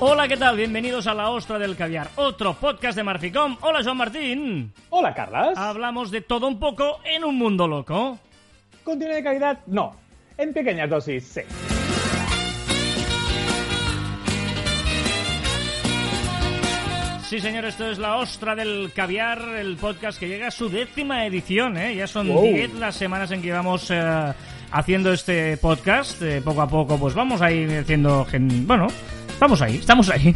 Hola, ¿qué tal? Bienvenidos a La Ostra del Caviar, otro podcast de Marficom. Hola, Joan Martín. Hola, Carlas. Hablamos de todo un poco en un mundo loco. ¿Contenido de calidad? No. En pequeñas dosis, sí. Sí, señor, esto es La Ostra del Caviar, el podcast que llega a su décima edición, ¿eh? Ya son Wow. 10 las semanas en que vamos eh, haciendo este podcast. Eh, poco a poco, pues vamos a ir haciendo... gen- Bueno, vamos ahí, estamos ahí.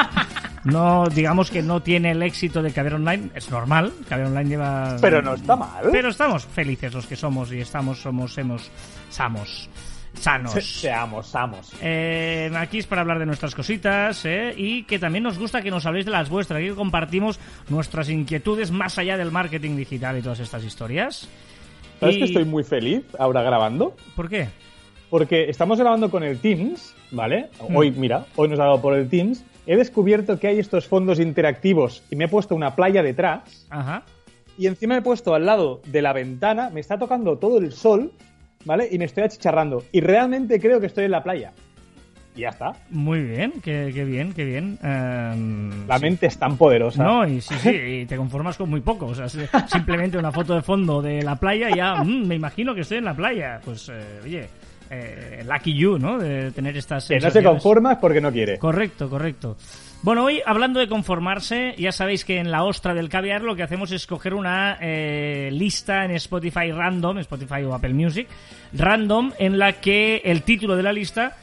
no, digamos que no tiene el éxito de Caviar Online, es normal. Caviar Online lleva... Pero no está mal. Pero estamos felices los que somos y estamos, somos, hemos, samos, sanos. Se- Seamos, seamos. Eh, aquí es para hablar de nuestras cositas ¿eh? y que también nos gusta que nos habléis de las vuestras, aquí compartimos nuestras inquietudes más allá del marketing digital y todas estas historias. ¿Sabes Y- que estoy muy feliz ahora grabando? ¿Por qué? Porque estamos grabando con el Teams, ¿vale? Mm. Hoy, mira, hoy nos ha dado por el Teams. He descubierto que hay estos fondos interactivos y me he puesto una playa detrás. Ajá. Y encima me he puesto al lado de la ventana, me está tocando todo el sol, ¿vale? Y me estoy achicharrando. Y realmente creo que estoy en la playa. Y ya está. Muy bien, qué, qué bien, qué bien. Em, La sí. mente es tan poderosa. No, y sí, sí, y te conformas con muy poco. O sea, simplemente una foto de fondo de la playa y ya mm, me imagino que estoy en la playa. Pues, eh, oye, eh, lucky you, ¿no? De tener estas Que no se sensaciones. conforma es porque no quiere. Correcto, correcto. Bueno, hoy hablando de conformarse, ya sabéis que en la ostra del caviar lo que hacemos es coger una eh, lista en Spotify random, Spotify o Apple Music, random, en la que el título de la lista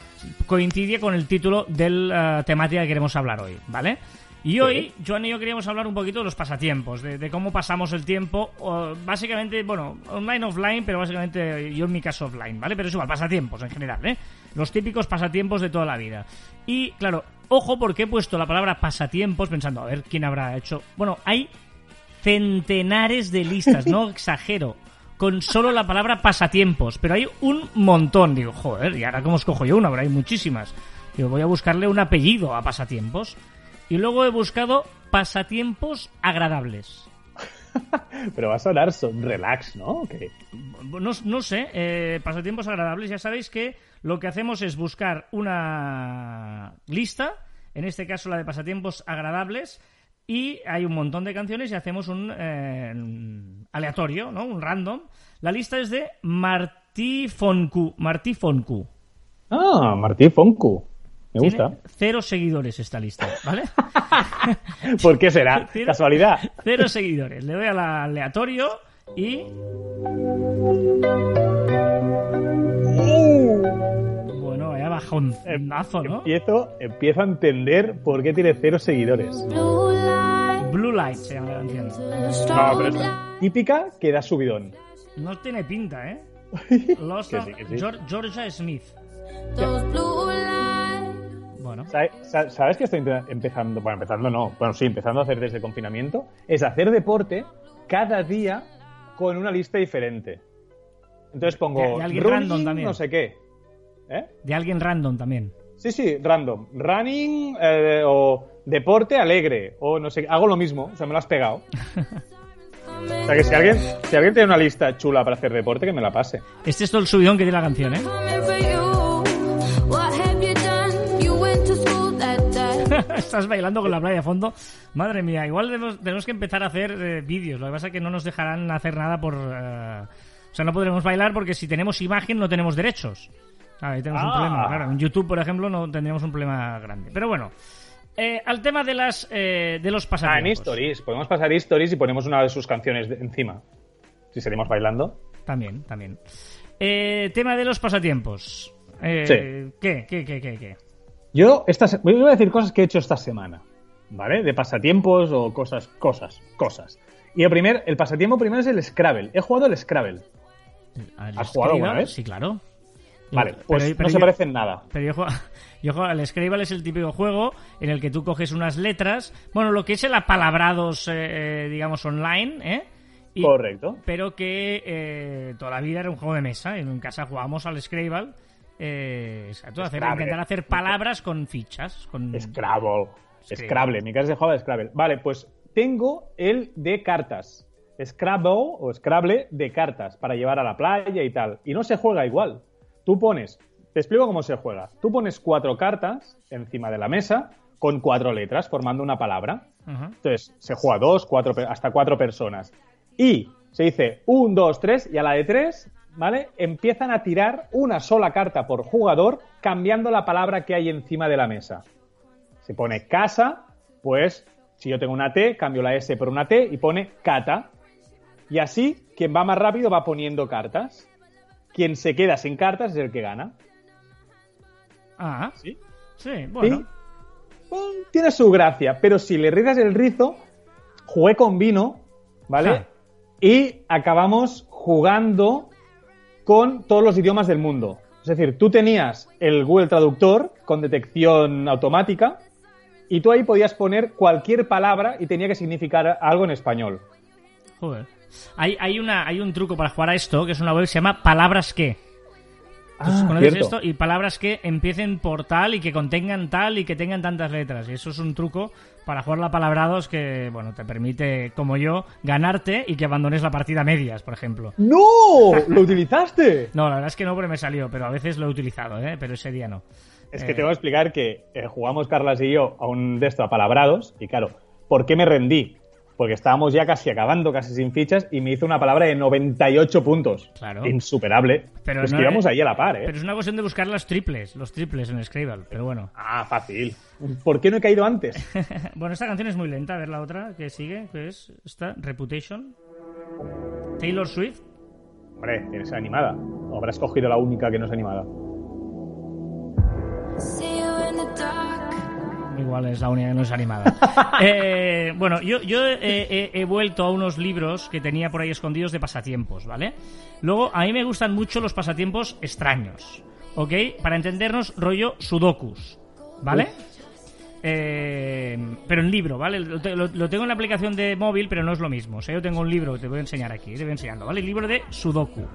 coincide con el título de la temática que queremos hablar hoy, ¿vale? Y hoy, Joan y yo queríamos hablar un poquito de los pasatiempos, de, de cómo pasamos el tiempo, o básicamente, bueno, online, offline, pero básicamente yo en mi caso offline, ¿vale? Pero es igual, pasatiempos en general, ¿eh? Los típicos pasatiempos de toda la vida. Y claro, ojo porque he puesto la palabra pasatiempos pensando, a ver, ¿quién habrá hecho? Bueno, hay centenares de listas, no exagero, con solo la palabra pasatiempos, pero hay un montón. Digo, joder, ¿y ahora cómo escojo yo una? Pero hay muchísimas. Digo, voy a buscarle un apellido a pasatiempos. Y luego he buscado pasatiempos agradables. Pero va a sonar son relax, ¿no? No, no sé, eh, pasatiempos agradables. Ya sabéis que lo que hacemos es buscar una lista, en este caso la de pasatiempos agradables, y hay un montón de canciones y hacemos un eh, aleatorio, ¿no? Un random. La lista es de Martí Foncu. Martí Foncu. Ah, Martí Foncu. Me Tiene gusta. cero seguidores esta lista, ¿vale? ¿Por qué será? Cero- ¿Casualidad? Cero seguidores. Le doy al aleatorio y Bueno, vaya bajonazo, ¿no? Empiezo, empiezo a entender por qué tiene cero seguidores. Blue Light se llama la canción. No, pero es típica que da subidón. No tiene pinta, ¿eh? Sí, sí. Geor- Georgia Smith. Bueno, ¿Sabe- sa- ¿Sabes que estoy empezando? Bueno, empezando no. Bueno, sí, empezando a hacer desde el confinamiento. Es hacer deporte cada día con una lista diferente. Entonces pongo De- de alguien running, random también. no sé qué. ¿Eh? de alguien random también. Sí, sí, random. Running eh, o deporte alegre o no sé, hago lo mismo, o sea, me lo has pegado. O sea, que si alguien, si alguien tiene una lista chula para hacer deporte, que me la pase. Este es todo el subidón que tiene la canción, ¿eh? Estás bailando con la playa de fondo. Madre mía, igual tenemos, tenemos que empezar a hacer eh, vídeos. Lo que pasa es que no nos dejarán hacer nada por... eh, o sea, no podremos bailar porque si tenemos imagen no tenemos derechos. Ah, Ahí tenemos un Ah. problema, claro. En YouTube, por ejemplo, no tendríamos un problema grande. Pero bueno, eh, al tema de las eh, de los Ah, en pasatiempos. Stories. Podemos pasar Stories y ponemos una de sus canciones de- encima. Si seguimos bailando. También, también. Eh, tema de los pasatiempos. Eh, Sí. ¿Qué, qué, qué, qué, qué? Yo estas, voy a decir cosas que he hecho esta semana. ¿vale? De pasatiempos o cosas, cosas, cosas. Y el primer, el pasatiempo primero es el Scrabble. He jugado el Scrabble. ¿Al ¿Has jugado alguna Scrabble? vez? Sí, claro. Vale, pues pero- pero no se yo- parece en nada. Pero yo juego, yo juego al Scrabble es el típico juego en el que tú coges unas letras, bueno, lo que es el apalabrados, eh, eh, digamos, online, ¿eh? Y- Correcto. Pero que eh, toda la vida era un juego de mesa. En casa jugábamos al Scrabble. Eh, exacto, hacer- intentar hacer palabras con fichas. Con... Scrabble. Scrabble. Scrabble. Mi casa se jugaba Scrabble. Vale, pues tengo el de cartas. Scrabble o Scrabble de cartas para llevar a la playa y tal. Y no se juega igual. Tú pones, te explico cómo se juega. Tú pones cuatro cartas encima de la mesa con cuatro letras formando una palabra. Entonces se juega dos, cuatro, hasta cuatro personas. Y se dice un, dos, tres, y a la de tres, ¿vale? Empiezan a tirar una sola carta por jugador, cambiando la palabra que hay encima de la mesa. Se pone casa, pues si yo tengo una T, cambio la S por una T y pone cata. Y así, quien va más rápido va poniendo cartas. Quien se queda sin cartas es el que gana. Ah, ¿Sí? sí, bueno. Bueno, tiene su gracia, pero si le rizas el rizo, jugué con vino, ¿vale? Y acabamos jugando con todos los idiomas del mundo. Es decir, tú tenías el Google Traductor con detección automática y tú ahí podías poner cualquier palabra y tenía que significar algo en español. Joder. Hay, hay, una, hay un truco para jugar a esto, que es una web que se llama Palabras que. Entonces, Ah, ¿Conoces cierto. esto? Y palabras que empiecen por tal y que contengan tal y que tengan tantas letras. Y eso es un truco para jugar la palabrados que, bueno, te permite, como yo, ganarte y que abandones la partida a medias, por ejemplo. ¡No! ¿Lo utilizaste? No, la verdad es que no porque me salió, pero a veces lo he utilizado, ¿eh? Pero ese día no. Es Eh, que te voy a explicar que eh, jugamos Carlas y yo a un de esto a palabrados y claro, ¿por qué me rendí? Porque estábamos ya casi acabando, casi sin fichas y me hizo una palabra de 98 puntos. Claro. Insuperable. Pero es no que íbamos es- ahí a la par, ¿eh? Pero es una cuestión de buscar los triples, los triples en Scrabble, pero bueno. Ah, fácil. ¿Por qué no he caído antes? bueno, esta canción es muy lenta, a ver la otra que sigue, que es esta, Reputation. Taylor Swift. Hombre, tienes animada. O habrás cogido la única que no es animada. Igual es la única que no es animada. Eh, bueno, yo, yo he, he- he vuelto a unos libros que tenía por ahí escondidos de pasatiempos, ¿vale? Luego, a mí me gustan mucho los pasatiempos extraños, ¿ok? Para entendernos, rollo sudokus, ¿vale? Eh, pero en libro, ¿vale? Lo, te- lo- lo tengo en la aplicación de móvil, pero no es lo mismo. O sea, yo tengo un libro que te voy a enseñar aquí, te voy enseñando, ¿vale? El libro de Sudoku,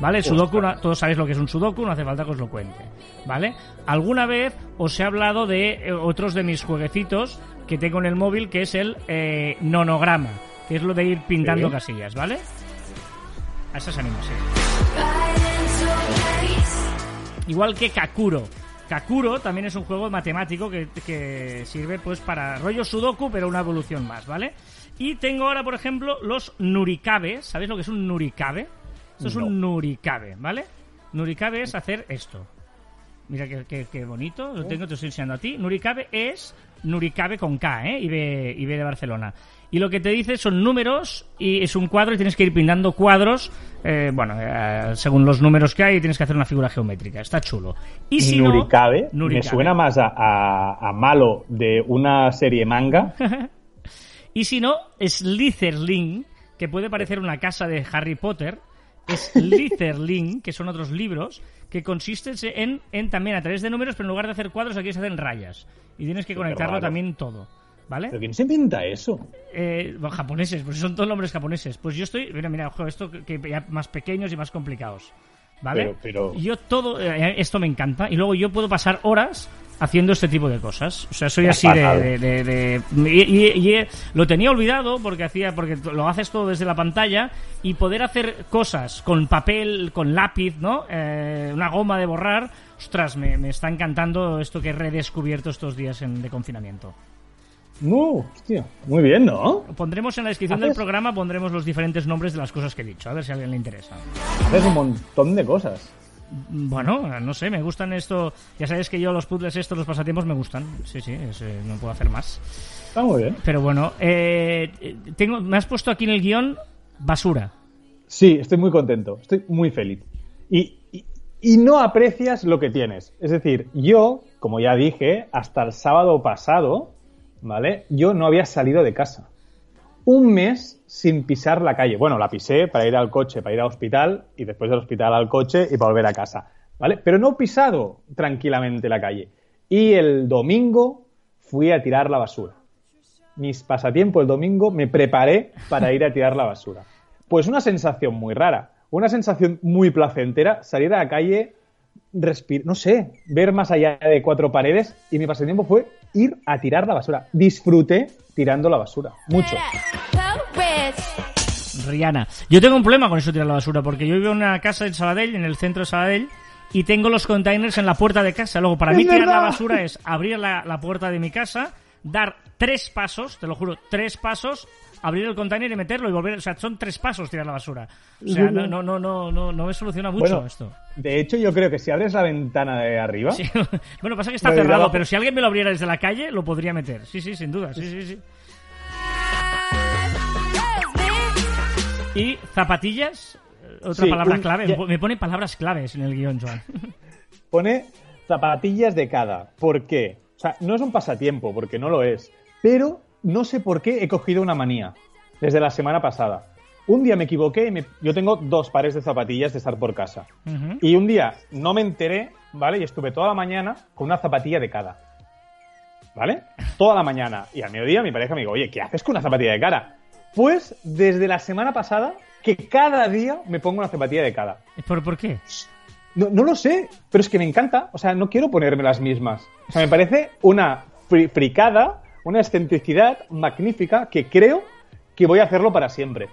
¿vale? Sudoku, no- todos sabéis lo que es un Sudoku, no hace falta que os lo cuente, ¿vale? Alguna vez os he hablado de eh, otros de mis jueguecitos que tengo en el móvil, que es el eh, nonograma, que es lo de ir pintando Sí. casillas, ¿vale? A esas animas, sí. Igual que Kakuro. Kakuro también es un juego matemático que, que sirve pues para rollo Sudoku, pero una evolución más, ¿vale? Y tengo ahora, por ejemplo, los Nurikabe. ¿Sabéis lo que es un Nurikabe? Esto es un Nurikabe, ¿vale? Nurikabe es hacer esto. Mira qué, qué- qué bonito, lo tengo, te estoy enseñando a ti. Nurikabe es Nurikabe con K, ¿eh? Y B, y B de Barcelona. Y lo que te dice son números y es un cuadro y tienes que ir pintando cuadros, eh, bueno, eh, según los números que hay, tienes que hacer una figura geométrica. Está chulo. Y si no- Nurikabe, me suena más a, a- a malo de una serie manga. Y si no, Slytherin, que puede parecer una casa de Harry Potter, Slytherin, que son otros libros, que consisten en, en también a través de números, pero en lugar de hacer cuadros, aquí se hacen rayas. Y tienes que conectarlo raro. también todo. ¿Vale? ¿Pero quién se inventa eso? Eh, bueno, japoneses, pues son todos nombres japoneses. Pues yo estoy, mira, mira, ojo, esto que ya más pequeños y más complicados. ¿Vale? Pero- pero- Yo todo, eh, esto me encanta. Y luego yo puedo pasar horas haciendo este tipo de cosas. O sea, soy así de, de- de- de- y, y- y, eh, lo tenía olvidado porque hacía, porque lo haces todo desde la pantalla y poder hacer cosas con papel, con lápiz, ¿no? Eh, una goma de borrar. Ostras, me, me está encantando esto que he redescubierto estos días en- de confinamiento. No, hostia. Muy bien, ¿no? Pondremos en la descripción del programa pondremos los diferentes nombres de las cosas que he dicho, a ver si a alguien le interesa. Haces un montón de cosas. Bueno, no sé, me gustan esto. Ya sabes que yo los puzzles estos, los pasatiempos me gustan. Sí, sí, es, eh, no puedo hacer más. Está muy bien. Pero bueno, eh, tengo, me has puesto aquí en el guion basura. Sí, estoy muy contento, estoy muy feliz. Y, y, y no aprecias lo que tienes. Es decir, yo, como ya dije, hasta el sábado pasado ¿vale? Yo no había salido de casa. Un mes sin pisar la calle. Bueno, la pisé para ir al coche, para ir al hospital y después del hospital al coche y para volver a casa, ¿vale? Pero no he pisado tranquilamente la calle. Y el domingo fui a tirar la basura. Mis pasatiempos el domingo me preparé para ir a tirar la basura. Pues una sensación muy rara, una sensación muy placentera, salir a la calle, respirar, no sé, ver más allá de cuatro paredes y mi pasatiempo fue ir a tirar la basura. Disfruté tirando la basura, mucho. Rihanna. Yo tengo un problema con eso de tirar la basura, porque yo vivo en una casa en Sabadell, en el centro de Sabadell, y tengo los containers en la puerta de casa. Luego, para ¡Es mí tirar la basura es abrir la, la puerta de mi casa, dar tres pasos, te lo juro, tres pasos, abrir el container y meterlo y volver. O sea, son tres pasos tirar la basura. O sea, no, no, no, no, no, no me soluciona mucho Bueno, esto. De hecho, yo creo que si abres la ventana de arriba, Sí. Bueno, pasa que está cerrado, pero si alguien me lo abriera desde la calle, lo podría meter. Sí, sí, sin duda. Sí, sí, sí. Y zapatillas, eh, otra Sí, palabra un- clave. ya- Me pone palabras claves en el guion, Joan. pone zapatillas de cada. ¿Por qué? O sea, no es un pasatiempo, porque no lo es. Pero no sé por qué he cogido una manía desde la semana pasada. Un día me equivoqué y me- yo tengo dos pares de zapatillas de estar por casa. Y un día no me enteré, ¿vale? Y estuve toda la mañana con una zapatilla de cada. ¿Vale? Toda la mañana. Y al mediodía mi pareja me dijo, oye, ¿qué haces con una zapatilla de cara? Pues desde la semana pasada que cada día me pongo una zapatilla de cada. ¿Por, ¿Por qué? No, no lo sé, pero es que me encanta. O sea, no quiero ponerme las mismas. O sea, me parece una fri- fricada, una excentricidad magnífica que creo que voy a hacerlo para siempre.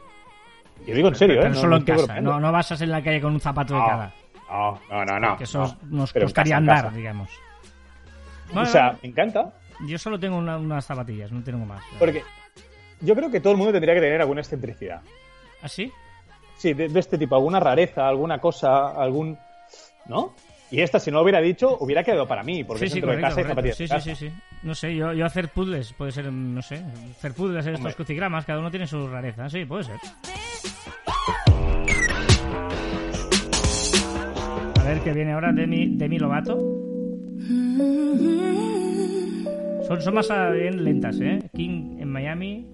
Yo digo en serio, ¿eh? Pero No- solo no en casa. No, no vas en la calle con un zapato de cada. No, no, no, no. Que eso no. nos Pero en costaría casa, en andar, casa. digamos. O sea, me encanta. yo solo tengo una- unas zapatillas, no tengo más. Porque yo creo que todo el mundo tendría que tener alguna excentricidad. ¿Así? Sí, de, de este tipo, alguna rareza, alguna cosa, algún. ¿No? Y esta, si no lo hubiera dicho, hubiera quedado para mí, porque Sí, es sí, dentro de correcto, casa y correcto. zapatillas Sí, de sí, sí, sí. No sé, yo, yo hacer puzzles, puede ser, no sé, hacer puzzles, hacer estos crucigramas, cada uno tiene su rareza, sí, puede ser. A ver qué viene ahora Demi, Demi Lovato. Son, son más bien lentas, ¿eh? King en Miami.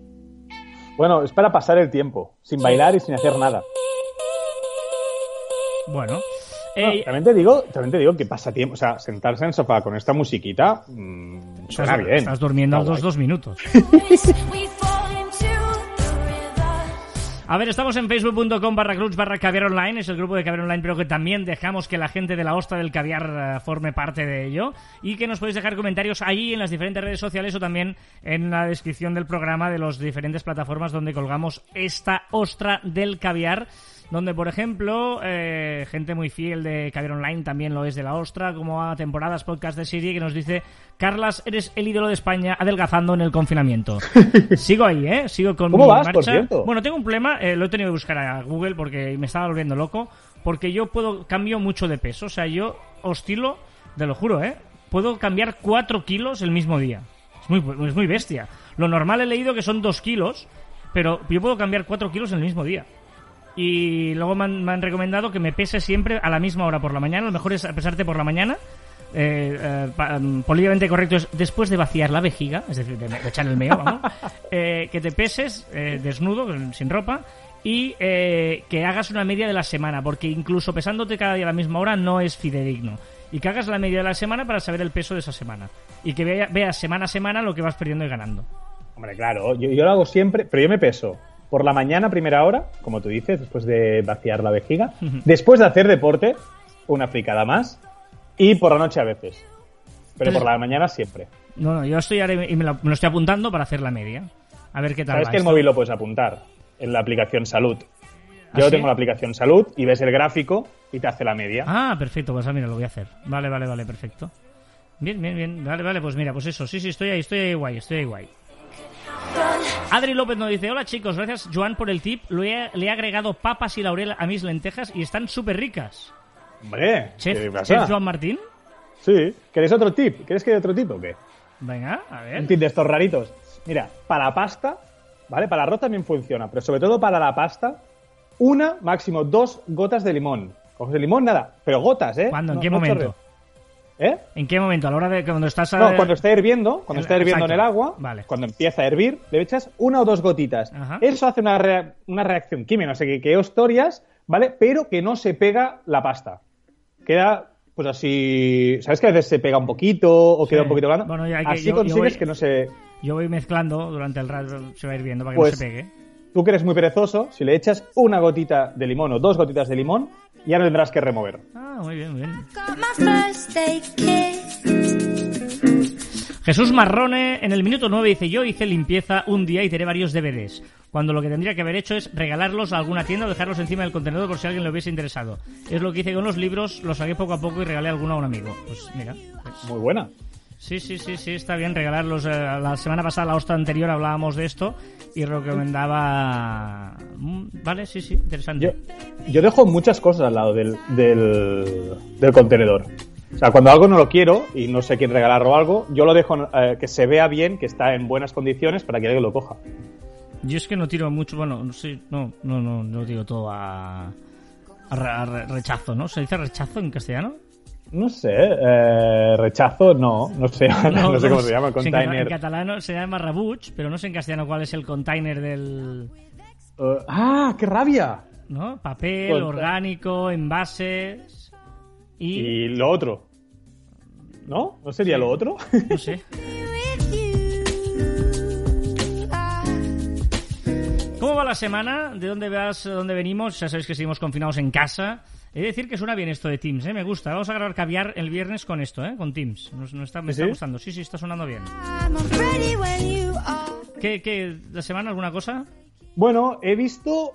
Bueno, es para pasar el tiempo, sin bailar y sin hacer nada. Bueno. No, Eh, también te digo, también te digo que pasa tiempo, o sea, sentarse en el sofá con esta musiquita mm, suena estás, bien. estás durmiendo a los dos minutos. A ver, estamos en facebook.com barra clubs barra caviar online, es el grupo de caviar online, pero que también dejamos que la gente de la ostra del caviar eh, forme parte de ello y que nos podéis dejar comentarios ahí en las diferentes redes sociales o también en la descripción del programa de las diferentes plataformas donde colgamos esta ostra del caviar. Donde, por ejemplo, eh, gente muy fiel de Caviar Online también lo es de la Ostra, como a temporadas podcast de Siri, que nos dice, Carlas, eres el ídolo de España adelgazando en el confinamiento. Sigo ahí, ¿eh? Sigo con ¿Cómo mi vas, por marcha. cierto? Bueno, tengo un problema, eh, lo he tenido que buscar a Google porque me estaba volviendo loco, porque yo puedo, cambio mucho de peso, o sea, yo oscilo, te lo juro, ¿eh? Puedo cambiar 4 kilos el mismo día. Es muy, es muy bestia. Lo normal he leído que son 2 kilos, pero yo puedo cambiar 4 kilos en el mismo día. Y luego me han, me han recomendado que me pese siempre a la misma hora por la mañana. Lo mejor es pesarte por la mañana. Eh, eh, pa- mm, políticamente correcto es después de vaciar la vejiga, es decir, de, de echar el meo, vamos, eh, que te peses eh, desnudo, sin ropa, y eh, que hagas una media de la semana, porque incluso pesándote cada día a la misma hora no es fidedigno. Y que hagas la media de la semana para saber el peso de esa semana. Y que vea- veas semana a semana lo que vas perdiendo y ganando. Hombre, claro, yo, yo lo hago siempre, pero yo me peso por la mañana, primera hora, como tú dices, después de vaciar la vejiga, después de hacer deporte, una fricada más, y por la noche a veces. Pero Entonces- por la mañana siempre. No, no, yo estoy ahora y me lo, me lo estoy apuntando para hacer la media. A ver qué tal Sabes va que el móvil lo puedes apuntar en la aplicación Salud. ¿Ah, Yo sí? tengo la aplicación Salud y ves el gráfico y te hace la media. Ah, perfecto, pues mira, lo voy a hacer. Vale, vale, vale, perfecto. Bien, bien, bien. Vale, vale, pues mira, pues eso. Sí, sí, estoy ahí, estoy ahí guay, estoy ahí guay. Adri López nos dice, hola chicos, gracias Joan por el tip. Lo he- le he agregado papas y laurel a mis lentejas y están súper ricas. Hombre, ¿qué Chef? Chef Joan Martín. Sí. ¿Queréis otro tip? ¿Quieres que dé otro tip o qué? Venga, a Un ver. tip de estos raritos. Mira, para la pasta, ¿vale? Para el arroz también funciona, pero sobre todo para la pasta, una, máximo dos gotas de limón. Coges el limón, nada, pero gotas, ¿eh? ¿Cuándo? ¿En No- qué no momento? ¿Eh? ¿En qué momento? ¿A la hora de cuando estás... No, cuando está hirviendo, cuando el- está hirviendo en el agua, Vale. cuando empieza a hervir, le echas una o dos gotitas. Ajá. Eso hace una, rea- una reacción química, no sé qué, qué historias, ¿vale? Pero que no se pega la pasta. Queda, pues así. ¿Sabes que a veces se pega un poquito o queda un poquito blando? Bueno, ya que así yo- yo consigues voy- que no se. Yo voy mezclando durante el rato, se va a ir viendo para que Pues- no se pegue. Tú que eres muy perezoso, si le echas una gotita de limón o dos gotitas de limón, ya no tendrás que remover. Ah, muy bien, muy bien. Jesús Marrone en el minuto 9 dice yo hice limpieza un día y tiré varios DVDs, cuando lo que tendría que haber hecho es regalarlos a alguna tienda o dejarlos encima del contenedor por si alguien le hubiese interesado. Es lo que hice con los libros, los saqué poco a poco y regalé alguno a un amigo. Pues mira, pues, Muy buena. Sí, sí, sí, sí, está bien regalarlos. Eh, La semana pasada, la hostia anterior, hablábamos de esto y recomendaba... Mm, Vale, sí, sí, interesante. Yo, yo dejo muchas cosas al lado del, del, del contenedor. O sea, cuando algo no lo quiero y no sé quién regalar o algo, yo lo dejo eh, que se vea bien, que está en buenas condiciones para que alguien lo coja. Yo es que no tiro mucho, bueno, no sé, no, no, no, no tiro todo a, a re- a re- rechazo, ¿no? ¿Se dice rechazo en castellano? No sé, eh, rechazo, no, no sé, no, sé cómo se llama, en cata- En container. catalán se llama rabuch, pero no sé en castellano cuál es el container del... Eh, ¡Ah, qué rabia! ¿No? Papel, Conta- orgánico, envases y... Y lo otro. ¿No? ¿No sería lo otro? No sé. ¿Cómo va la semana? ¿De dónde vas? ¿De dónde venimos? Ya sabéis que seguimos confinados en casa. He de decir que suena bien esto de Teams, ¿eh? Me gusta. Vamos a grabar caviar el viernes con esto, ¿eh? Con Teams. Nos, nos está, me ¿Sí? está gustando. Sí, sí, está sonando bien. ¿Qué, qué, la semana alguna cosa? Bueno, he visto.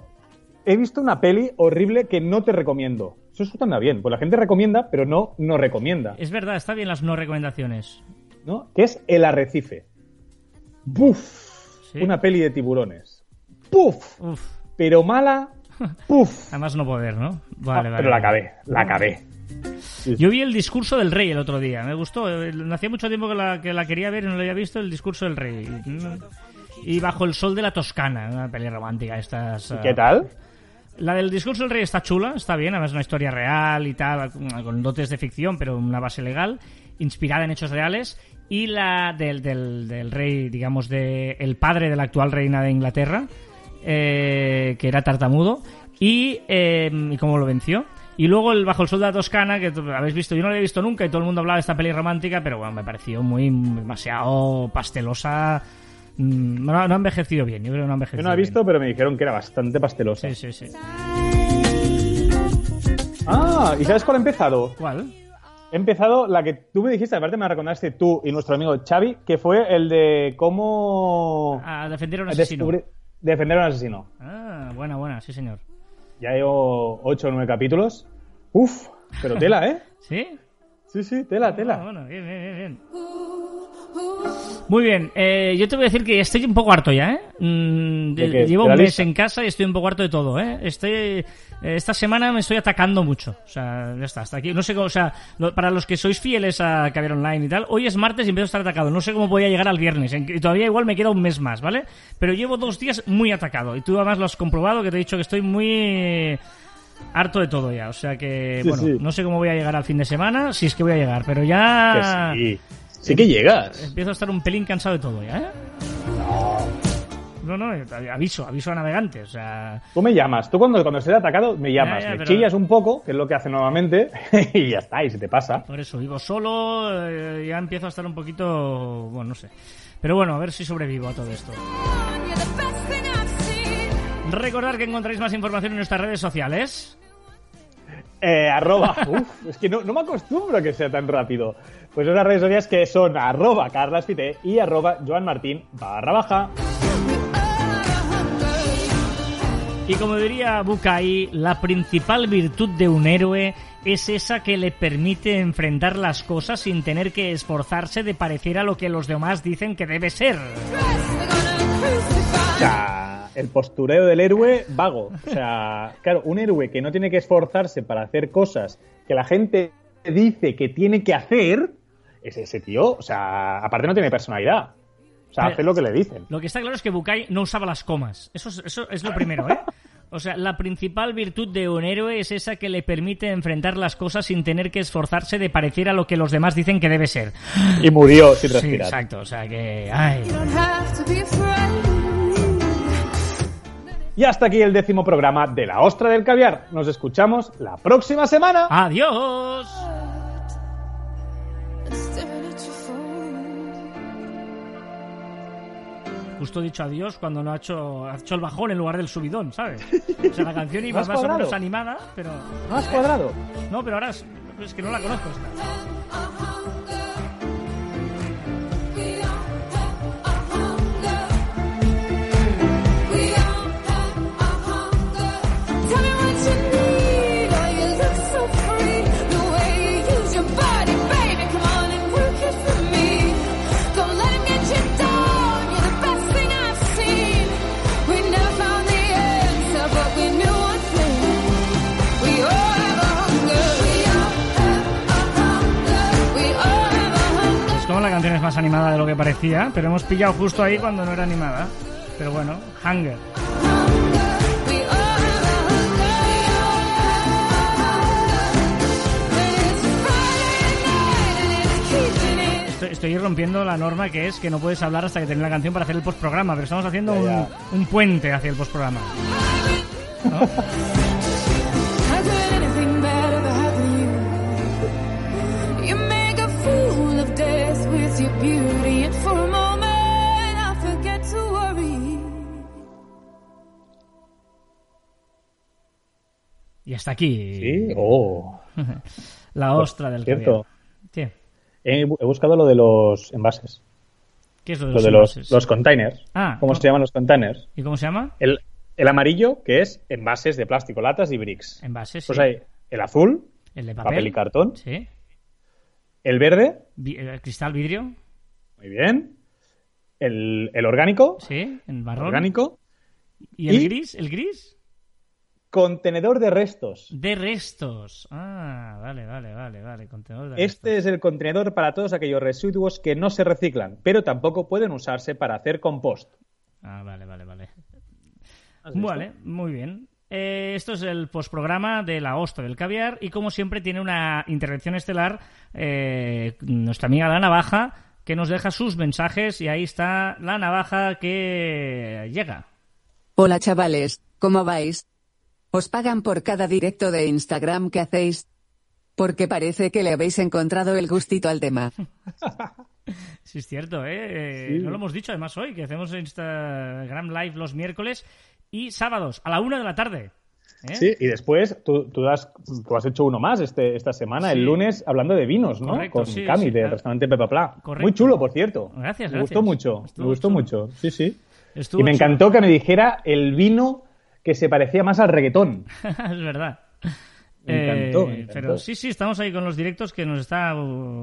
He visto una peli horrible que no te recomiendo. Eso está bien, pues la gente recomienda, pero no no recomienda. Es verdad, está bien las no recomendaciones. ¿no? Que es El Arrecife. ¡Buf! Sí. Una peli de tiburones. ¡Puf! Uf, Pero mala. ¡Puf! además no poder, ¿no? Vale, Ah, vale. pero la acabé, la acabé. Yo vi el discurso del rey el otro día, me gustó. Hacía mucho tiempo que la, que la quería ver y no la había visto, el discurso del rey. Y bajo el sol de la Toscana, una peli romántica. Estas, ¿Qué tal? La del discurso del rey está chula, está bien, además es una historia real y tal, con dotes de ficción, pero una base legal, inspirada en hechos reales. Y la del, del, del rey, digamos, de el padre de la actual reina de Inglaterra, eh, que era tartamudo, y, eh, y cómo lo venció. Y luego el Bajo el Sol de la Toscana, que habéis visto, yo no lo había visto nunca y todo el mundo hablaba de esta peli romántica, pero bueno, me pareció muy demasiado pastelosa. Mm, No, no ha envejecido bien, yo creo que no ha envejecido Yo no la he bien. visto, pero me dijeron que era bastante pastelosa. Sí, sí, sí. Ah, ¿y sabes cuál ha empezado? ¿Cuál? He empezado la que tú me dijiste, aparte me la recomendaste tú y nuestro amigo Xavi, que fue el de cómo A defender a un asesino. descubrir- defender a un asesino. Ah, buena, buena, sí, señor. Ya llevo 8 o 9 capítulos. Uf, pero tela, ¿eh? ¿Sí? Sí, sí, tela, tela. bueno, bien, bien, bien, bien. Muy bien, eh, yo te voy a decir que estoy un poco harto ya, ¿eh? Mm, llevo ¿De la un mes lista? en casa y estoy un poco harto de todo, ¿eh? Estoy, eh, esta semana me estoy atacando mucho. O sea, ya está, hasta aquí. No sé cómo, o sea, lo- para los que sois fieles a Caviar Online y tal, hoy es martes y empiezo a estar atacado. No sé cómo voy a llegar al viernes. Y todavía igual me queda un mes más, ¿vale? Pero llevo dos días muy atacado. Y tú además lo has comprobado, que te he dicho que estoy muy harto de todo ya. O sea que, Sí, bueno, sí. no sé cómo voy a llegar al fin de semana, si es que voy a llegar, pero ya Que sí. Sí que llegas. empiezo a estar un pelín cansado de todo ya, ¿eh? No, no, aviso, aviso a navegantes, o sea... Tú me llamas. Tú cuando, cuando estés atacado me llamas. Ya, ya, me pero- chillas un poco, que es lo que hace normalmente, y ya está, y se te pasa. Por eso, vivo solo, eh, ya empiezo a estar un poquito... Bueno, no sé. Pero bueno, a ver si sobrevivo a todo esto. Recordad que encontráis más información en nuestras redes sociales. Eh, arroba. Uf, es que no, no me acostumbro a que sea tan rápido. Pues unas redes sociales que son arroba carlaspite y arroba joanmartin barra baja. Y como diría Bukai, la principal virtud de un héroe es esa que le permite enfrentar las cosas sin tener que esforzarse de parecer a lo que los demás dicen que debe ser. El postureo del héroe vago. O sea, claro, un héroe que no tiene que esforzarse para hacer cosas que la gente dice que tiene que hacer, es ese tío. O sea, aparte no tiene personalidad. O sea, Pero- hace lo que le dicen. Lo que está claro es que Bukai no usaba las comas. Eso es, eso es lo primero, ¿eh? O sea, la principal virtud de un héroe es esa que le permite enfrentar las cosas sin tener que esforzarse de parecer a lo que los demás dicen que debe ser. Y murió sin Sí, respirar. exacto. O sea que... Ay. Y hasta aquí el décimo programa de La Ostra del Caviar. Nos escuchamos la próxima semana. ¡Adiós! Justo he dicho adiós cuando no ha hecho, ha hecho el bajón en lugar del subidón, ¿sabes? O sea, la canción iba más o menos animada, pero... ¿No has cuadrado? No, pero ahora es, es que no la conozco esta. Más animada de lo que parecía, pero hemos pillado justo ahí cuando no era animada. Pero bueno, Hunger. Estoy, estoy rompiendo la norma que es que no puedes hablar hasta que termine la canción para hacer el postprograma, pero estamos haciendo Ya, un, puente hacia el postprograma. ¿No? Your beauty, and for a moment I forget to worry. Y hasta aquí Sí. Oh. la ostra del Cierto. ¿Qué? He, he buscado lo de los envases. ¿Qué es lo de Lo los de los, envases? los containers. Ah, ¿Cómo no. se llaman los containers? ¿Y cómo se llama? El, el amarillo, que es envases de plástico, latas y bricks. Envases, sí. Pues hay el azul, El de papel. papel y cartón. Sí. El verde, eh, cristal, vidrio. muy bien. El, el orgánico, Sí. El marrón. orgánico. ¿Y el y- gris? ¿El gris? Contenedor de restos. De restos. Ah, vale, vale, vale, vale. Contenedor de Este restos. es el contenedor para todos aquellos residuos que no se reciclan, pero tampoco pueden usarse para hacer compost. Ah, vale, vale, vale. Vale, muy bien. Eh, esto es el postprograma de la Ostra del Caviar y como siempre tiene una intervención estelar eh, nuestra amiga La Navaja que nos deja sus mensajes y ahí está La Navaja que llega. Hola chavales, ¿cómo vais? ¿Os pagan por cada directo de Instagram que hacéis? Porque parece que le habéis encontrado el gustito al tema. Sí, es cierto, ¿eh? Eh, Sí. No lo hemos dicho además hoy, que hacemos Instagram Live los miércoles y sábados a la una de la tarde. ¿eh? Sí, y después tú, tú has, tú has hecho uno más este, esta semana, Sí. el lunes, hablando de vinos, ¿no? Correcto, Con sí, Cami, del claro. restaurante Pepa Pla. Correcto. Muy chulo, por cierto. Gracias, Me gracias. gustó mucho, Estuvo me gustó chulo. mucho. Sí, sí. Estuvo y me chulo. encantó que me dijera el vino que se parecía más al reggaetón. es verdad. Me encantó, Eh, me encantó. Pero sí, sí, estamos ahí con los directos que nos está,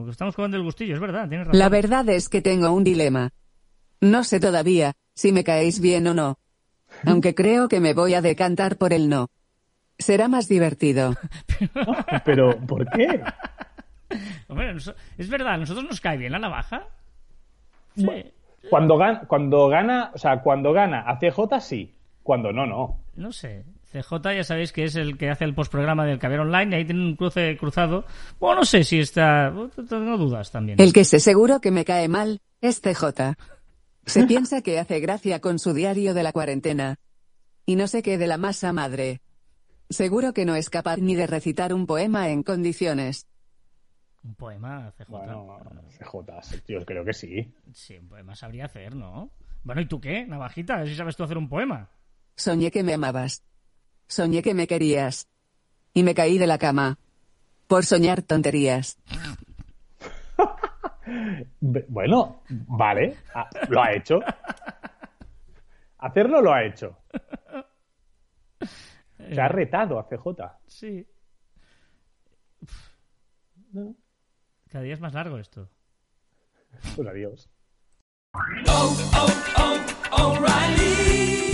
estamos jugando el gustillo, es verdad, tienes razón. La verdad es que tengo un dilema. No sé todavía si me caéis bien o no. Aunque creo que me voy a decantar por el no. Será más divertido. Pero, ¿por qué? Hombre, es verdad, ¿a nosotros nos cae bien la navaja? Sí. Cuando gana, cuando gana, o sea, cuando gana a CJ sí, cuando no, no. No sé. CJ ya sabéis que es el que hace el postprograma del Caviar Online y ahí tiene un cruce cruzado. Bueno, no sé si está... Tengo dudas también. El que sé seguro que me cae mal es CJ. Se piensa que hace gracia con su diario de la cuarentena. Y no sé qué de la masa madre. Seguro que no es capaz ni de recitar un poema en condiciones. Un poema, CJ. Bueno, CJ, yo creo que sí. Sí, un poema sabría hacer, ¿no? Bueno, ¿y tú qué? Navajita, a ver si sabes tú hacer un poema. Soñé que me amabas. Soñé que me querías. Y me caí de la cama. Por soñar tonterías. Bueno, vale, ah, lo ha hecho. Hacerlo lo ha hecho. Se ha retado a CJ. Sí. Cada día es más largo esto. Pues adiós.